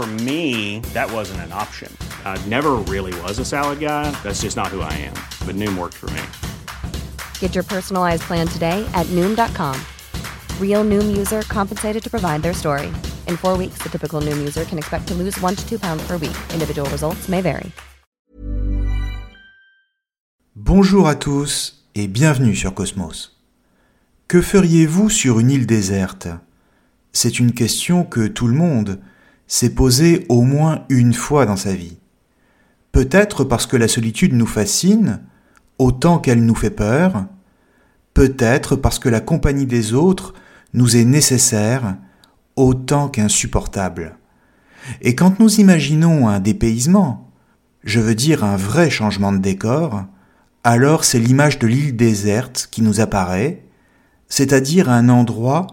For me, that wasn't an option. I never really was a salad guy. That's just not who I am. But Noom worked for me. Get your personalized plan today at Noom.com. Real Noom user compensated to provide their story. In four weeks, the typical Noom user can expect to lose one to two pounds per week. Individual results may vary. Bonjour à tous et bienvenue sur Cosmos. Que feriez-vous sur une île déserte? C'est une question que tout le monde s'est posée au moins une fois dans sa vie. Peut-être parce que la solitude nous fascine, autant qu'elle nous fait peur, peut-être parce que la compagnie des autres nous est nécessaire, autant qu'insupportable. Et quand nous imaginons un dépaysement, je veux dire un vrai changement de décor, alors c'est l'image de l'île déserte qui nous apparaît, c'est-à-dire un endroit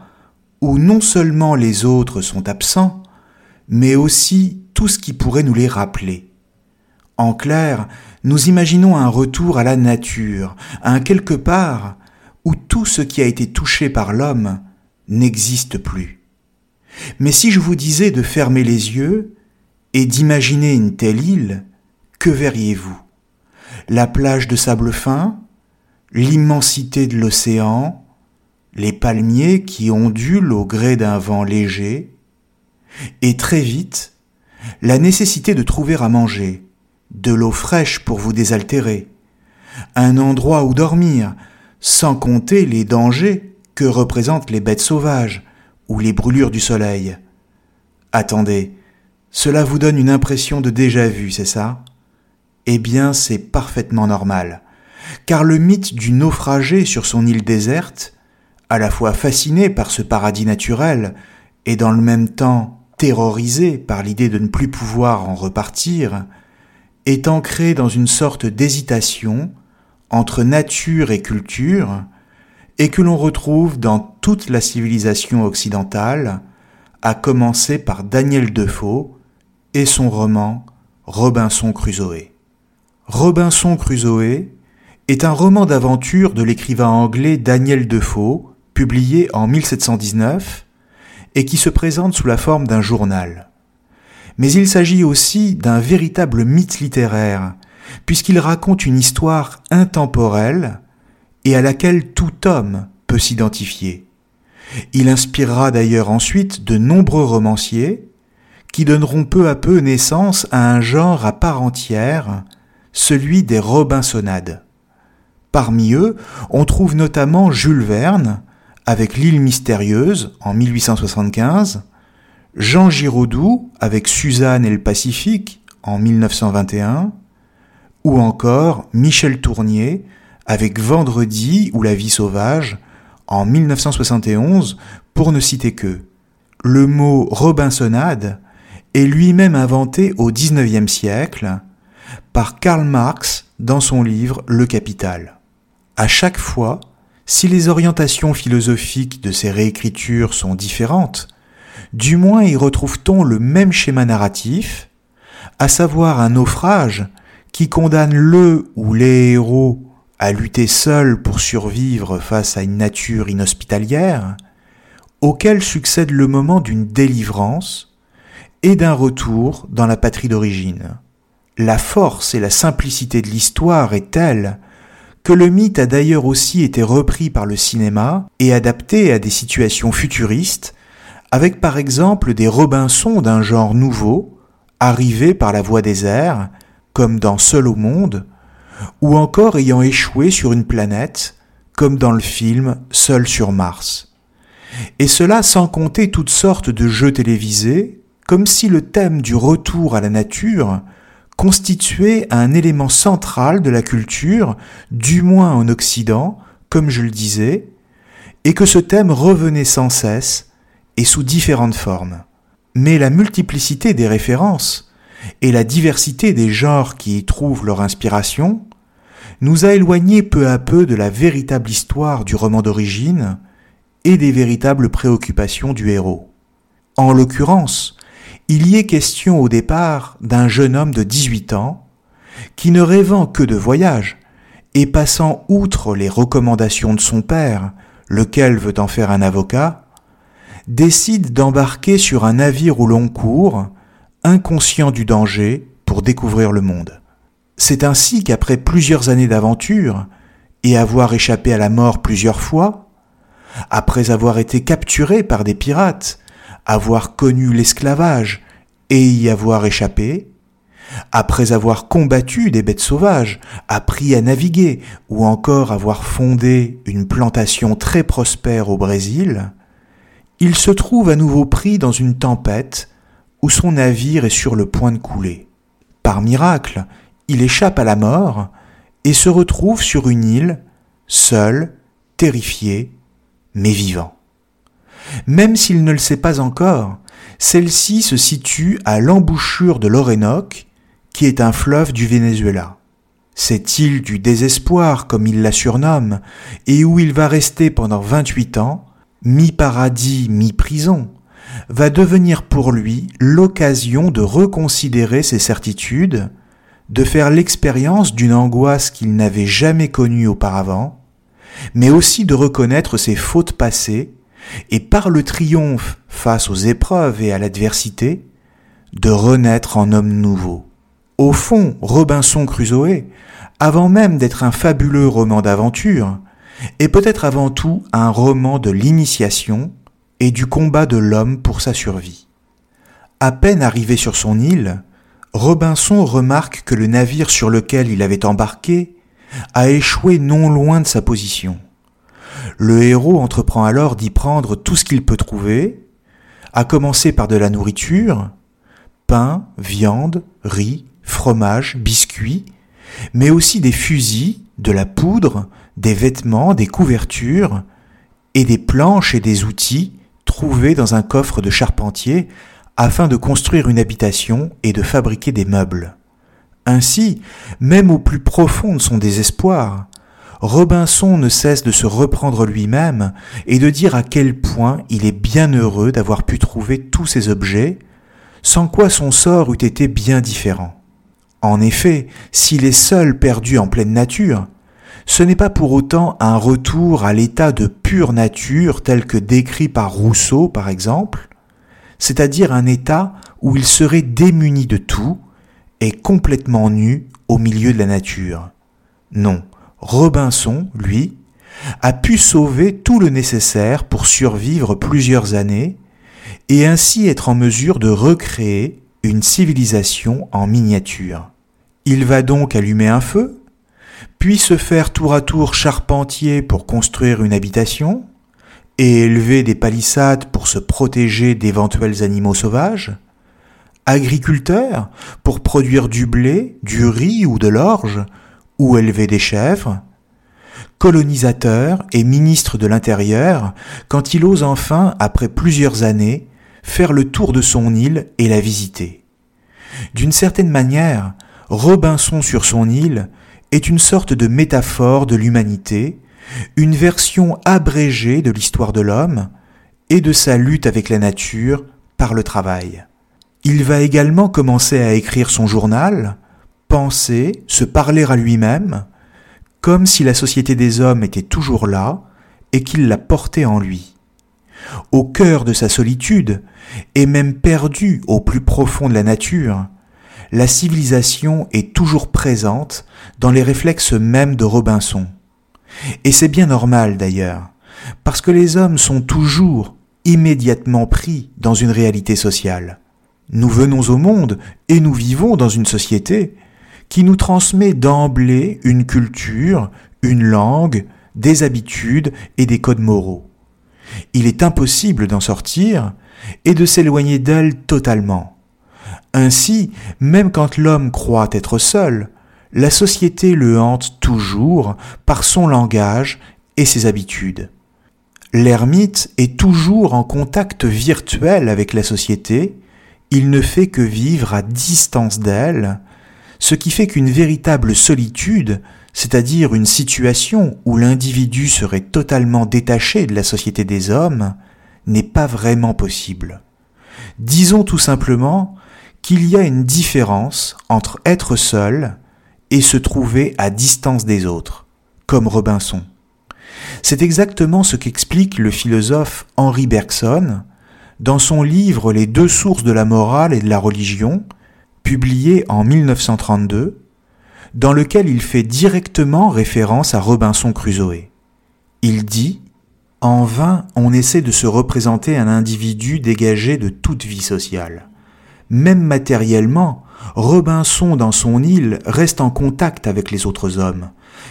où non seulement les autres sont absents, mais aussi tout ce qui pourrait nous les rappeler. En clair, nous imaginons un retour à la nature, un quelque part où tout ce qui a été touché par l'homme n'existe plus. Mais si je vous disais de fermer les yeux et d'imaginer une telle île, que verriez-vous? La plage de sable fin, l'immensité de l'océan, les palmiers qui ondulent au gré d'un vent léger, et très vite, la nécessité de trouver à manger, de l'eau fraîche pour vous désaltérer, un endroit où dormir, sans compter les dangers que représentent les bêtes sauvages ou les brûlures du soleil. Attendez, cela vous donne une impression de déjà-vu, c'est ça? Eh bien, c'est parfaitement normal, car le mythe du naufragé sur son île déserte, à la fois fasciné par ce paradis naturel et dans le même temps terrorisé par l'idée de ne plus pouvoir en repartir, est ancré dans une sorte d'hésitation entre nature et culture, et que l'on retrouve dans toute la civilisation occidentale, à commencer par Daniel Defoe et son roman Robinson Crusoe. Robinson Crusoe est un roman d'aventure de l'écrivain anglais Daniel Defoe, publié en 1719, et qui se présente sous la forme d'un journal. Mais il s'agit aussi d'un véritable mythe littéraire, puisqu'il raconte une histoire intemporelle et à laquelle tout homme peut s'identifier. Il inspirera d'ailleurs ensuite de nombreux romanciers qui donneront peu à peu naissance à un genre à part entière, celui des Robinsonades. Parmi eux, on trouve notamment Jules Verne, avec L'île mystérieuse en 1875, Jean Giraudoux avec Suzanne et le Pacifique en 1921, ou encore Michel Tournier avec Vendredi ou La vie sauvage en 1971, pour ne citer que. Le mot Robinsonade est lui-même inventé au XIXe siècle par Karl Marx dans son livre Le Capital. À chaque fois, si les orientations philosophiques de ces réécritures sont différentes, du moins y retrouve-t-on le même schéma narratif, à savoir un naufrage qui condamne le ou les héros à lutter seuls pour survivre face à une nature inhospitalière, auquel succède le moment d'une délivrance et d'un retour dans la patrie d'origine. La force et la simplicité de l'histoire est telle que le mythe a d'ailleurs aussi été repris par le cinéma et adapté à des situations futuristes, avec par exemple des Robinsons d'un genre nouveau, arrivés par la voie des airs, comme dans Seul au monde, ou encore ayant échoué sur une planète, comme dans le film Seul sur Mars. Et cela sans compter toutes sortes de jeux télévisés, comme si le thème du retour à la nature constituait un élément central de la culture, du moins en Occident, comme je le disais, et que ce thème revenait sans cesse et sous différentes formes. Mais la multiplicité des références et la diversité des genres qui y trouvent leur inspiration nous a éloignés peu à peu de la véritable histoire du roman d'origine et des véritables préoccupations du héros. En l'occurrence, il y est question au départ d'un jeune homme de 18 ans qui ne rêvant que de voyage et passant outre les recommandations de son père, lequel veut en faire un avocat, décide d'embarquer sur un navire au long cours, inconscient du danger, pour découvrir le monde. C'est ainsi qu'après plusieurs années d'aventure, et avoir échappé à la mort plusieurs fois, après avoir été capturé par des pirates, avoir connu l'esclavage et y avoir échappé, après avoir combattu des bêtes sauvages, appris à naviguer ou encore avoir fondé une plantation très prospère au Brésil, il se trouve à nouveau pris dans une tempête où son navire est sur le point de couler. Par miracle, il échappe à la mort et se retrouve sur une île, seul, terrifié, mais vivant. Même s'il ne le sait pas encore, celle-ci se situe à l'embouchure de l'Orénoque, qui est un fleuve du Venezuela. Cette île du désespoir, comme il la surnomme, et où il va rester pendant 28 ans, mi-paradis, mi-prison, va devenir pour lui l'occasion de reconsidérer ses certitudes, de faire l'expérience d'une angoisse qu'il n'avait jamais connue auparavant, mais aussi de reconnaître ses fautes passées et par le triomphe face aux épreuves et à l'adversité, de renaître en homme nouveau. Au fond, Robinson Crusoe, avant même d'être un fabuleux roman d'aventure, est peut-être avant tout un roman de l'initiation et du combat de l'homme pour sa survie. À peine arrivé sur son île, Robinson remarque que le navire sur lequel il avait embarqué a échoué non loin de sa position. Le héros entreprend alors d'y prendre tout ce qu'il peut trouver, à commencer par de la nourriture, pain, viande, riz, fromage, biscuits, mais aussi des fusils, de la poudre, des vêtements, des couvertures, et des planches et des outils trouvés dans un coffre de charpentier afin de construire une habitation et de fabriquer des meubles. Ainsi, même au plus profond de son désespoir, Robinson ne cesse de se reprendre lui-même et de dire à quel point il est bien heureux d'avoir pu trouver tous ces objets, sans quoi son sort eût été bien différent. En effet, s'il est seul perdu en pleine nature, ce n'est pas pour autant un retour à l'état de pure nature tel que décrit par Rousseau par exemple, c'est-à-dire un état où il serait démuni de tout et complètement nu au milieu de la nature. Non, Robinson, lui, a pu sauver tout le nécessaire pour survivre plusieurs années et ainsi être en mesure de recréer une civilisation en miniature. Il va donc allumer un feu, puis se faire tour à tour charpentier pour construire une habitation, et élever des palissades pour se protéger d'éventuels animaux sauvages, agriculteur pour produire du blé, du riz ou de l'orge, ou élever des chèvres, colonisateur et ministre de l'Intérieur quand il ose enfin, après plusieurs années, faire le tour de son île et la visiter. D'une certaine manière, Robinson sur son île est une sorte de métaphore de l'humanité, une version abrégée de l'histoire de l'homme et de sa lutte avec la nature par le travail. Il va également commencer à écrire son journal, penser, se parler à lui-même, comme si la société des hommes était toujours là et qu'il la portait en lui. Au cœur de sa solitude, et même perdu au plus profond de la nature, la civilisation est toujours présente dans les réflexes mêmes de Robinson. Et c'est bien normal d'ailleurs, parce que les hommes sont toujours immédiatement pris dans une réalité sociale. Nous venons au monde et nous vivons dans une société qui nous transmet d'emblée une culture, une langue, des habitudes et des codes moraux. Il est impossible d'en sortir et de s'éloigner d'elle totalement. Ainsi, même quand l'homme croit être seul, la société le hante toujours par son langage et ses habitudes. L'ermite est toujours en contact virtuel avec la société Il ne fait que vivre à distance d'elle, ce qui fait qu'une véritable solitude, c'est-à-dire une situation où l'individu serait totalement détaché de la société des hommes, n'est pas vraiment possible. Disons tout simplement qu'il y a une différence entre être seul et se trouver à distance des autres, comme Robinson. C'est exactement ce qu'explique le philosophe Henri Bergson dans son livre Les deux sources de la morale et de la religion, publié en 1932, dans lequel il fait directement référence à Robinson Crusoe. Il dit En vain, on essaie de se représenter un individu dégagé de toute vie sociale. Même matériellement, Robinson dans son île reste en contact avec les autres hommes,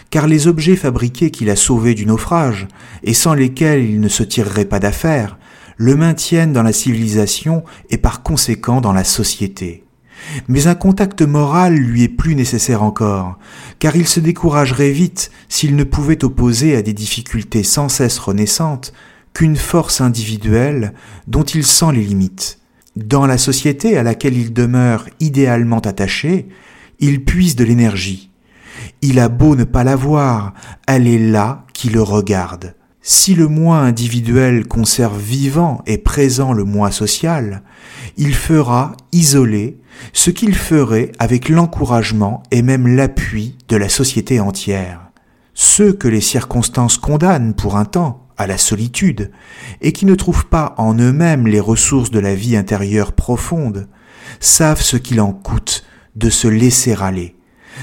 car les objets fabriqués qu'il a sauvés du naufrage, et sans lesquels il ne se tirerait pas d'affaire, le maintiennent dans la civilisation et par conséquent dans la société. Mais un contact moral lui est plus nécessaire encore, car il se découragerait vite s'il ne pouvait opposer à des difficultés sans cesse renaissantes qu'une force individuelle dont il sent les limites. Dans la société à laquelle il demeure idéalement attaché, il puise de l'énergie. Il a beau ne pas la voir, elle est là qui le regarde. Si le moi individuel conserve vivant et présent le moi social, il fera, isolé, ce qu'il ferait avec l'encouragement et même l'appui de la société entière. Ceux que les circonstances condamnent pour un temps à la solitude, et qui ne trouvent pas en eux-mêmes les ressources de la vie intérieure profonde, savent ce qu'il en coûte de se laisser aller,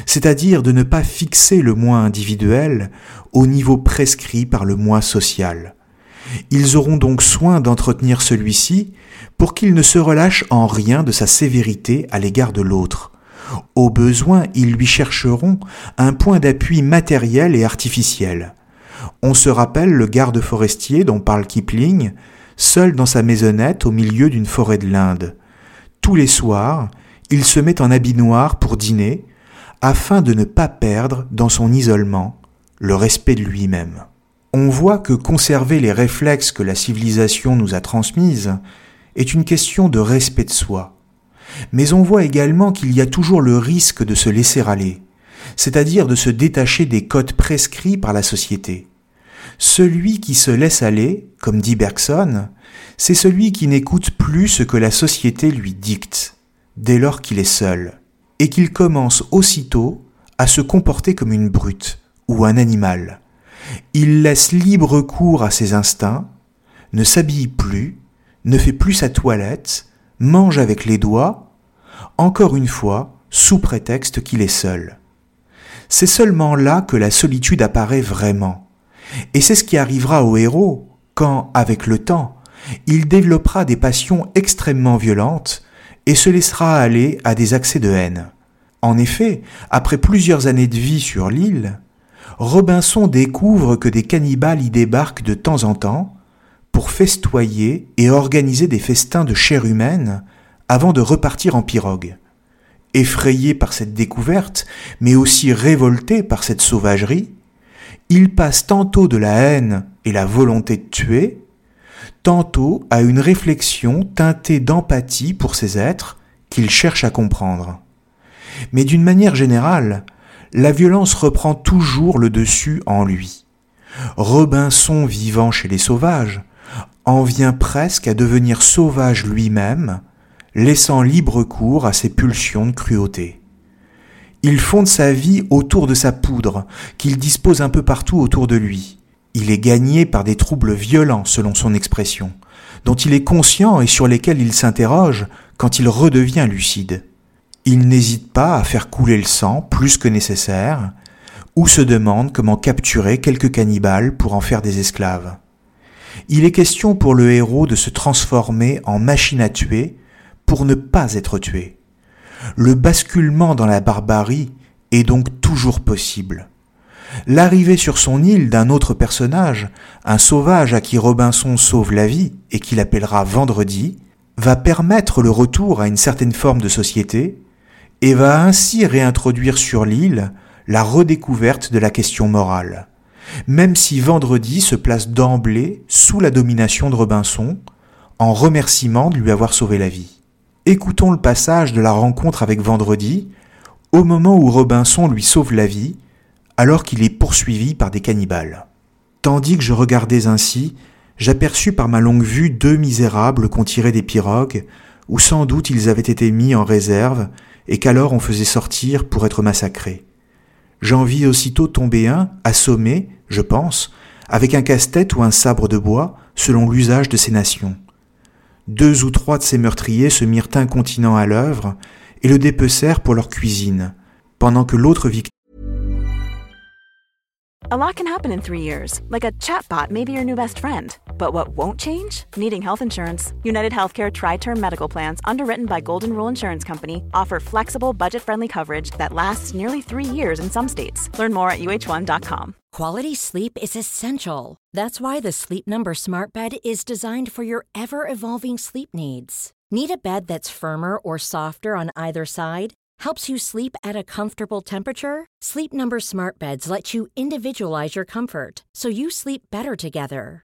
c'est-à-dire de ne pas fixer le moi individuel au niveau prescrit par le moi social. Ils auront donc soin d'entretenir celui-ci pour qu'il ne se relâche en rien de sa sévérité à l'égard de l'autre. Au besoin, ils lui chercheront un point d'appui matériel et artificiel. On se rappelle le garde forestier dont parle Kipling, seul dans sa maisonnette au milieu d'une forêt de l'Inde. Tous les soirs, il se met en habit noir pour dîner, afin de ne pas perdre, dans son isolement, le respect de lui-même. On voit que conserver les réflexes que la civilisation nous a transmises est une question de respect de soi. Mais on voit également qu'il y a toujours le risque de se laisser aller, c'est-à-dire de se détacher des codes prescrits par la société. Celui qui se laisse aller, comme dit Bergson, c'est celui qui n'écoute plus ce que la société lui dicte, dès lors qu'il est seul, et qu'il commence aussitôt à se comporter comme une brute ou un animal. Il laisse libre cours à ses instincts, ne s'habille plus, ne fait plus sa toilette, mange avec les doigts, encore une fois, sous prétexte qu'il est seul. C'est seulement là que la solitude apparaît vraiment. Et c'est ce qui arrivera au héros quand, avec le temps, il développera des passions extrêmement violentes et se laissera aller à des accès de haine. En effet, après plusieurs années de vie sur l'île, Robinson découvre que des cannibales y débarquent de temps en temps pour festoyer et organiser des festins de chair humaine avant de repartir en pirogue. Effrayé par cette découverte, mais aussi révolté par cette sauvagerie, il passe tantôt de la haine et la volonté de tuer, tantôt à une réflexion teintée d'empathie pour ces êtres qu'il cherche à comprendre. Mais d'une manière générale, la violence reprend toujours le dessus en lui. Robinson vivant chez les sauvages en vient presque à devenir sauvage lui-même, laissant libre cours à ses pulsions de cruauté. Il fonde sa vie autour de sa poudre, qu'il dispose un peu partout autour de lui. Il est gagné par des troubles violents, selon son expression, dont il est conscient et sur lesquels il s'interroge quand il redevient lucide. Il n'hésite pas à faire couler le sang plus que nécessaire, ou se demande comment capturer quelques cannibales pour en faire des esclaves. Il est question pour le héros de se transformer en machine à tuer pour ne pas être tué. Le basculement dans la barbarie est donc toujours possible. L'arrivée sur son île d'un autre personnage, un sauvage à qui Robinson sauve la vie et qu'il appellera Vendredi, va permettre le retour à une certaine forme de société et va ainsi réintroduire sur l'île la redécouverte de la question morale. Même si Vendredi se place d'emblée sous la domination de Robinson, en remerciement de lui avoir sauvé la vie. Écoutons le passage de la rencontre avec Vendredi, au moment où Robinson lui sauve la vie, alors qu'il est poursuivi par des cannibales. Tandis que je regardais ainsi, j'aperçus par ma longue vue deux misérables qu'on tirait des pirogues, où sans doute ils avaient été mis en réserve, et qu'alors on faisait sortir pour être massacrés. J'en vis aussitôt tomber un, assommé, je pense, avec un casse-tête ou un sabre de bois, selon l'usage de ces nations. Deux ou trois de ces meurtriers se mirent incontinents à l'œuvre et le dépecèrent pour leur cuisine, pendant que l'autre victime A lot can happen in three years, like a chatbot may be your new best friend. But what won't change? Needing health insurance. United Healthcare Tri Term Medical Plans, underwritten by Golden Rule Insurance Company, offer flexible, budget friendly coverage that lasts nearly three years in some states. Learn more at uh1.com. Quality sleep is essential. That's why the Sleep Number Smart Bed is designed for your ever evolving sleep needs. Need a bed that's firmer or softer on either side? Helps you sleep at a comfortable temperature? Sleep Number Smart Beds let you individualize your comfort so you sleep better together.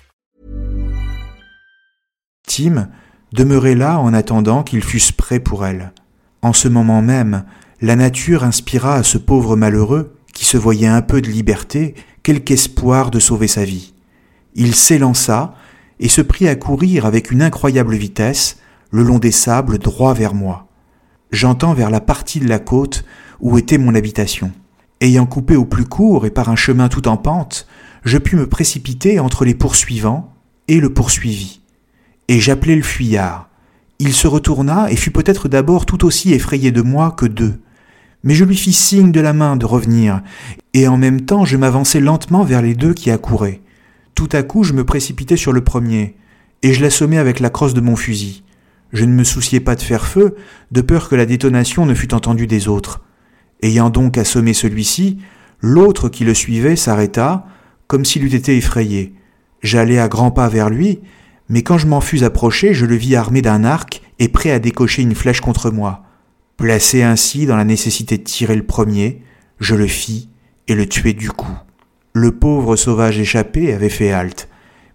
Demeurait là en attendant qu'ils fussent prêts pour elle. En ce moment même, la nature inspira à ce pauvre malheureux, qui se voyait un peu de liberté, quelque espoir de sauver sa vie. Il s'élança et se prit à courir avec une incroyable vitesse le long des sables droit vers moi. J'entends vers la partie de la côte où était mon habitation. Ayant coupé au plus court et par un chemin tout en pente, je pus me précipiter entre les poursuivants et le poursuivi. Et j'appelai le fuyard. Il se retourna et fut peut-être d'abord tout aussi effrayé de moi que d'eux. Mais je lui fis signe de la main de revenir, et en même temps je m'avançai lentement vers les deux qui accouraient. Tout à coup je me précipitai sur le premier, et je l'assommai avec la crosse de mon fusil. Je ne me souciais pas de faire feu, de peur que la détonation ne fût entendue des autres. Ayant donc assommé celui-ci, l'autre qui le suivait s'arrêta, comme s'il eût été effrayé. J'allai à grands pas vers lui, mais quand je m'en fus approché, je le vis armé d'un arc et prêt à décocher une flèche contre moi. Placé ainsi dans la nécessité de tirer le premier, je le fis et le tuai du coup. Le pauvre sauvage échappé avait fait halte.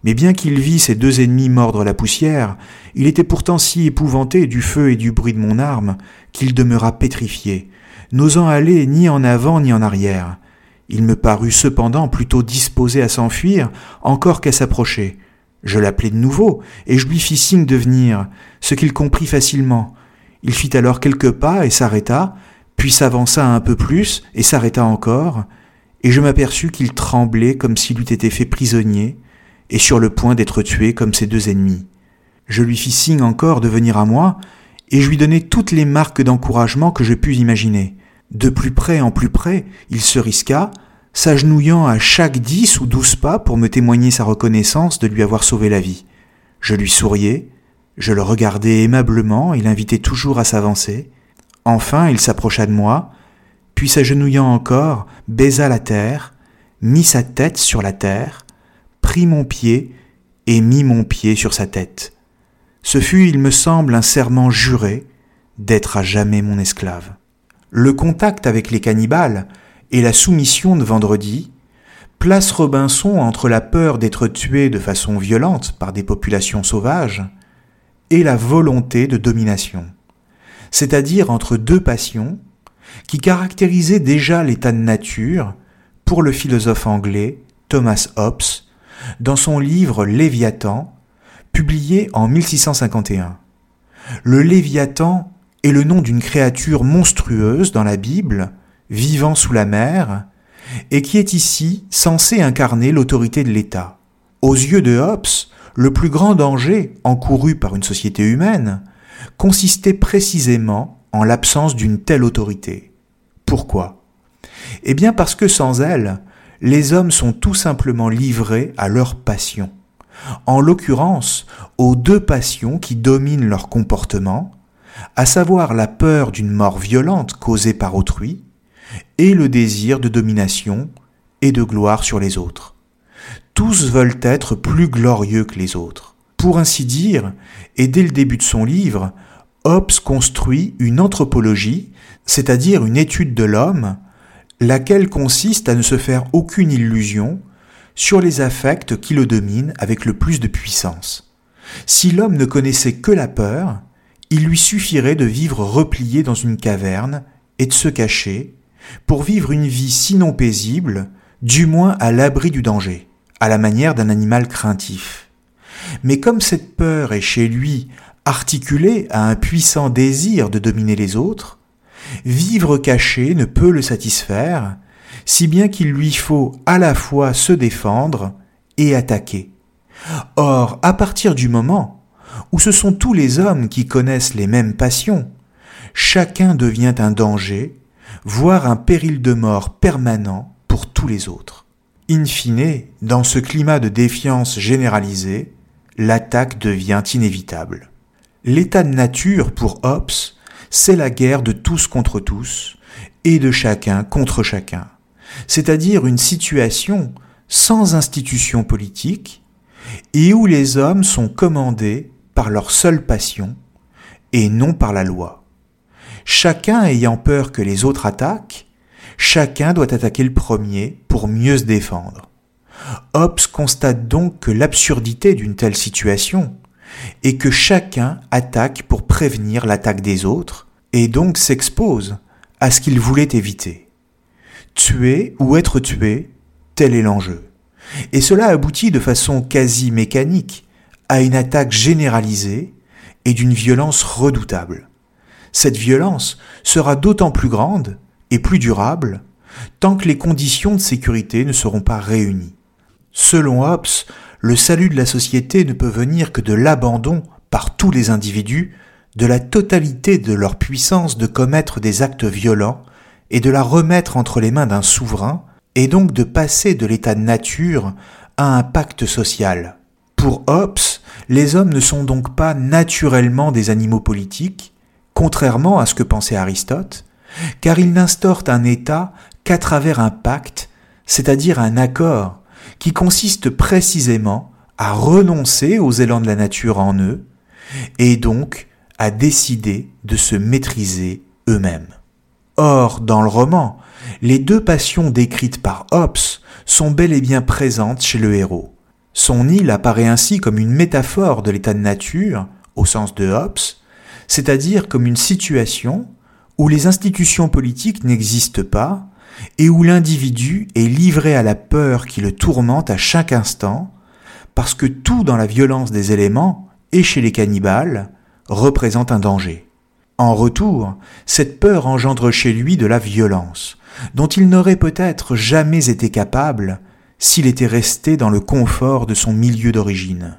Mais bien qu'il vît ses deux ennemis mordre la poussière, il était pourtant si épouvanté du feu et du bruit de mon arme qu'il demeura pétrifié, n'osant aller ni en avant ni en arrière. Il me parut cependant plutôt disposé à s'enfuir encore qu'à s'approcher. Je l'appelai de nouveau, et je lui fis signe de venir, ce qu'il comprit facilement. Il fit alors quelques pas et s'arrêta, puis s'avança un peu plus et s'arrêta encore, et je m'aperçus qu'il tremblait comme s'il eût été fait prisonnier, et sur le point d'être tué comme ses deux ennemis. Je lui fis signe encore de venir à moi, et je lui donnai toutes les marques d'encouragement que je pus imaginer. De plus près en plus près, il se risqua, s'agenouillant à chaque dix ou douze pas pour me témoigner sa reconnaissance de lui avoir sauvé la vie. Je lui souriais, je le regardais aimablement et l'invitais toujours à s'avancer. Enfin, il s'approcha de moi, puis s'agenouillant encore, baisa la terre, mit sa tête sur la terre, prit mon pied et mit mon pied sur sa tête. Ce fut, il me semble, un serment juré d'être à jamais mon esclave. Le contact avec les cannibales et la soumission de vendredi place Robinson entre la peur d'être tué de façon violente par des populations sauvages et la volonté de domination, c'est-à-dire entre deux passions qui caractérisaient déjà l'état de nature pour le philosophe anglais Thomas Hobbes dans son livre Léviathan, publié en 1651. Le Léviathan est le nom d'une créature monstrueuse dans la Bible, vivant sous la mer, et qui est ici censé incarner l'autorité de l'État. Aux yeux de Hobbes, le plus grand danger encouru par une société humaine consistait précisément en l'absence d'une telle autorité. Pourquoi? Eh bien parce que sans elle, les hommes sont tout simplement livrés à leurs passions. En l'occurrence, aux deux passions qui dominent leur comportement, à savoir la peur d'une mort violente causée par autrui, et le désir de domination et de gloire sur les autres. Tous veulent être plus glorieux que les autres. Pour ainsi dire, et dès le début de son livre, Hobbes construit une anthropologie, c'est-à-dire une étude de l'homme, laquelle consiste à ne se faire aucune illusion sur les affects qui le dominent avec le plus de puissance. Si l'homme ne connaissait que la peur, il lui suffirait de vivre replié dans une caverne et de se cacher, pour vivre une vie sinon paisible, du moins à l'abri du danger, à la manière d'un animal craintif. Mais comme cette peur est chez lui articulée à un puissant désir de dominer les autres, vivre caché ne peut le satisfaire, si bien qu'il lui faut à la fois se défendre et attaquer. Or, à partir du moment où ce sont tous les hommes qui connaissent les mêmes passions, chacun devient un danger voire un péril de mort permanent pour tous les autres. In fine, dans ce climat de défiance généralisée, l'attaque devient inévitable. L'état de nature pour Hobbes, c'est la guerre de tous contre tous et de chacun contre chacun, c'est-à-dire une situation sans institution politique et où les hommes sont commandés par leur seule passion et non par la loi. Chacun ayant peur que les autres attaquent, chacun doit attaquer le premier pour mieux se défendre. Hobbes constate donc que l'absurdité d'une telle situation est que chacun attaque pour prévenir l'attaque des autres et donc s'expose à ce qu'il voulait éviter. Tuer ou être tué, tel est l'enjeu. Et cela aboutit de façon quasi mécanique à une attaque généralisée et d'une violence redoutable cette violence sera d'autant plus grande et plus durable tant que les conditions de sécurité ne seront pas réunies. Selon Hobbes, le salut de la société ne peut venir que de l'abandon par tous les individus de la totalité de leur puissance de commettre des actes violents et de la remettre entre les mains d'un souverain, et donc de passer de l'état de nature à un pacte social. Pour Hobbes, les hommes ne sont donc pas naturellement des animaux politiques, contrairement à ce que pensait Aristote, car il n'instaure un État qu'à travers un pacte, c'est-à-dire un accord, qui consiste précisément à renoncer aux élans de la nature en eux, et donc à décider de se maîtriser eux-mêmes. Or, dans le roman, les deux passions décrites par Hobbes sont bel et bien présentes chez le héros. Son île apparaît ainsi comme une métaphore de l'état de nature, au sens de Hobbes, c'est-à-dire comme une situation où les institutions politiques n'existent pas et où l'individu est livré à la peur qui le tourmente à chaque instant, parce que tout dans la violence des éléments, et chez les cannibales, représente un danger. En retour, cette peur engendre chez lui de la violence, dont il n'aurait peut-être jamais été capable s'il était resté dans le confort de son milieu d'origine.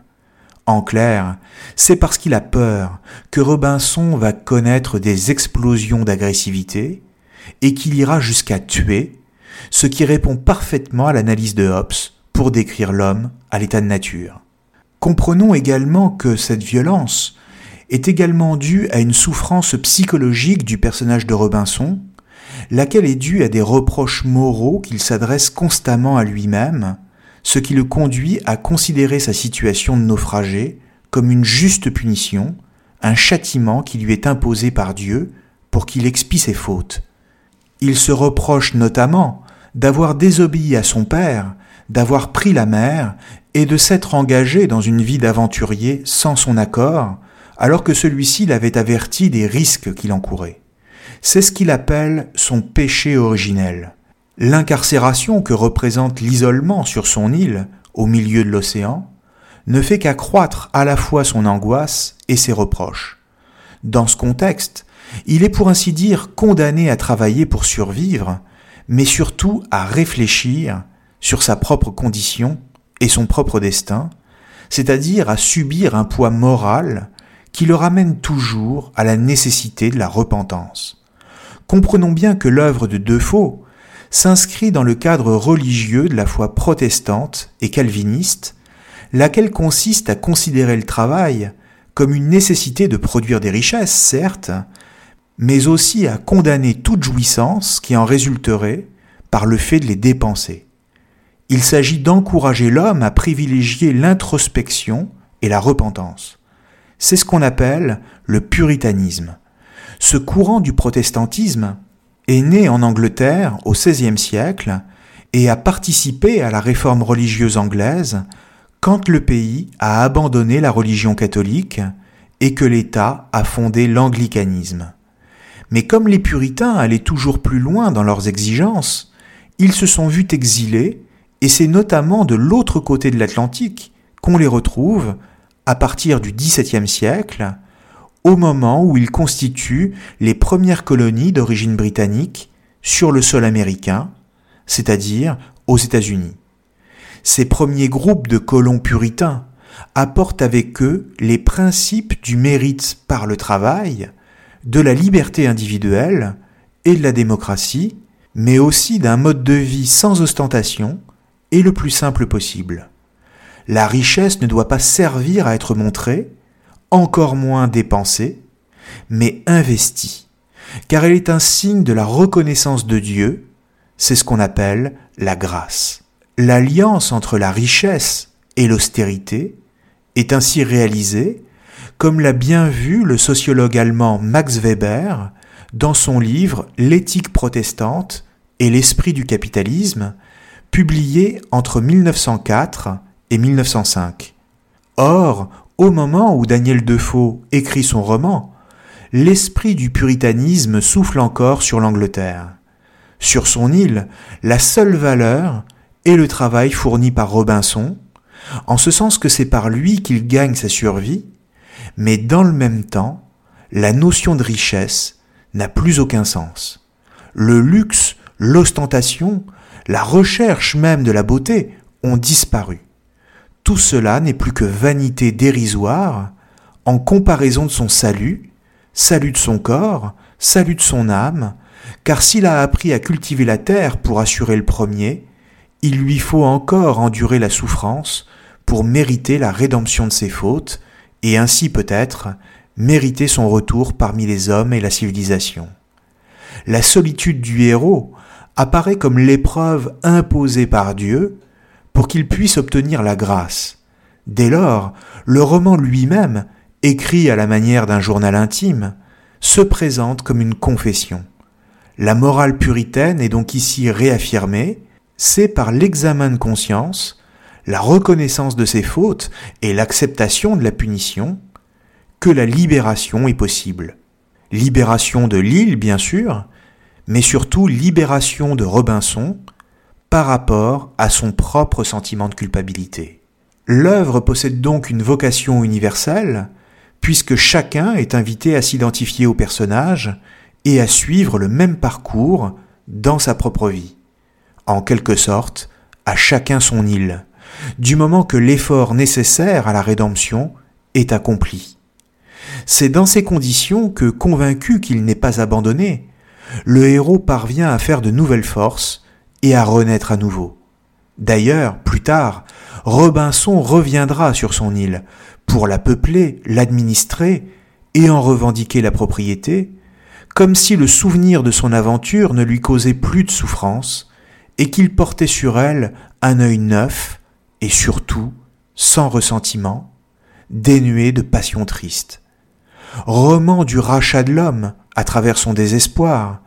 En clair, c'est parce qu'il a peur que Robinson va connaître des explosions d'agressivité et qu'il ira jusqu'à tuer, ce qui répond parfaitement à l'analyse de Hobbes pour décrire l'homme à l'état de nature. Comprenons également que cette violence est également due à une souffrance psychologique du personnage de Robinson, laquelle est due à des reproches moraux qu'il s'adresse constamment à lui-même, ce qui le conduit à considérer sa situation de naufragé comme une juste punition, un châtiment qui lui est imposé par Dieu pour qu'il expie ses fautes. Il se reproche notamment d'avoir désobéi à son père d'avoir pris la mer et de s'être engagé dans une vie d'aventurier sans son accord, alors que celui-ci l'avait averti des risques qu'il encourait. C'est ce qu'il appelle son péché originel. L'incarcération que représente l'isolement sur son île, au milieu de l'océan, ne fait qu'accroître à la fois son angoisse et ses reproches. Dans ce contexte, il est pour ainsi dire condamné à travailler pour survivre, mais surtout à réfléchir sur sa propre condition et son propre destin, c'est-à-dire à subir un poids moral qui le ramène toujours à la nécessité de la repentance. Comprenons bien que l'œuvre de Defoe s'inscrit dans le cadre religieux de la foi protestante et calviniste, laquelle consiste à considérer le travail comme une nécessité de produire des richesses, certes, mais aussi à condamner toute jouissance qui en résulterait par le fait de les dépenser. Il s'agit d'encourager l'homme à privilégier l'introspection et la repentance. C'est ce qu'on appelle le puritanisme. Ce courant du protestantisme est né en Angleterre au XVIe siècle et a participé à la réforme religieuse anglaise quand le pays a abandonné la religion catholique et que l'État a fondé l'anglicanisme. Mais comme les puritains allaient toujours plus loin dans leurs exigences, ils se sont vus exilés, et c'est notamment de l'autre côté de l'Atlantique qu'on les retrouve à partir du XVIIe siècle, au moment où ils constituent les premières colonies d'origine britannique sur le sol américain, c'est-à-dire aux États-Unis. Ces premiers groupes de colons puritains apportent avec eux les principes du mérite par le travail, de la liberté individuelle et de la démocratie, mais aussi d'un mode de vie sans ostentation et le plus simple possible. La richesse ne doit pas servir à être montrée, encore moins dépensée, mais investie, car elle est un signe de la reconnaissance de Dieu, c'est ce qu'on appelle la grâce. L'alliance entre la richesse et l'austérité est ainsi réalisée comme l'a bien vu le sociologue allemand Max Weber dans son livre L'éthique protestante et l'esprit du capitalisme, publié entre 1904 et 1905. Or, au moment où Daniel Defoe écrit son roman, l'esprit du puritanisme souffle encore sur l'Angleterre. Sur son île, la seule valeur est le travail fourni par Robinson, en ce sens que c'est par lui qu'il gagne sa survie, mais dans le même temps, la notion de richesse n'a plus aucun sens. Le luxe, l'ostentation, la recherche même de la beauté ont disparu. Tout cela n'est plus que vanité dérisoire en comparaison de son salut, salut de son corps, salut de son âme, car s'il a appris à cultiver la terre pour assurer le premier, il lui faut encore endurer la souffrance pour mériter la rédemption de ses fautes et ainsi peut-être mériter son retour parmi les hommes et la civilisation. La solitude du héros apparaît comme l'épreuve imposée par Dieu pour qu'il puisse obtenir la grâce. Dès lors, le roman lui-même, écrit à la manière d'un journal intime, se présente comme une confession. La morale puritaine est donc ici réaffirmée, c'est par l'examen de conscience la reconnaissance de ses fautes et l'acceptation de la punition, que la libération est possible. Libération de l'île, bien sûr, mais surtout libération de Robinson par rapport à son propre sentiment de culpabilité. L'œuvre possède donc une vocation universelle, puisque chacun est invité à s'identifier au personnage et à suivre le même parcours dans sa propre vie. En quelque sorte, à chacun son île, du moment que l'effort nécessaire à la rédemption est accompli. C'est dans ces conditions que, convaincu qu'il n'est pas abandonné, le héros parvient à faire de nouvelles forces et à renaître à nouveau. D'ailleurs, plus tard, Robinson reviendra sur son île pour la peupler, l'administrer et en revendiquer la propriété, comme si le souvenir de son aventure ne lui causait plus de souffrance et qu'il portait sur elle un œil neuf et surtout sans ressentiment, dénué de passion triste. Roman du rachat de l'homme à travers son désespoir,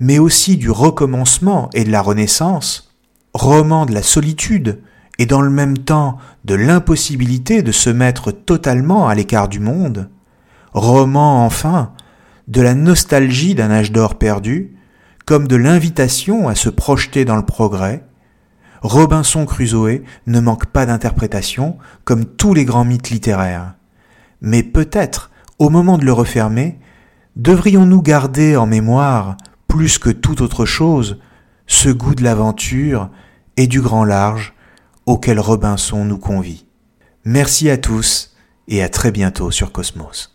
mais aussi du recommencement et de la renaissance, roman de la solitude et dans le même temps de l'impossibilité de se mettre totalement à l'écart du monde, roman enfin de la nostalgie d'un âge d'or perdu, comme de l'invitation à se projeter dans le progrès, Robinson Crusoe ne manque pas d'interprétation comme tous les grands mythes littéraires. Mais peut-être, au moment de le refermer, devrions-nous garder en mémoire, plus que toute autre chose, ce goût de l'aventure et du grand large auquel Robinson nous convie. Merci à tous et à très bientôt sur Cosmos.